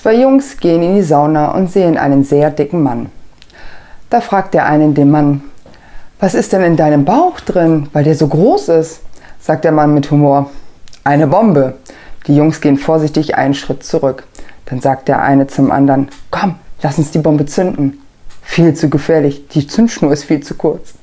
Zwei Jungs gehen in die Sauna und sehen einen sehr dicken Mann. Da fragt der eine den Mann, was ist denn in deinem Bauch drin, weil der so groß ist? sagt der Mann mit Humor. Eine Bombe. Die Jungs gehen vorsichtig einen Schritt zurück. Dann sagt der eine zum anderen, komm, lass uns die Bombe zünden. Viel zu gefährlich, die Zündschnur ist viel zu kurz.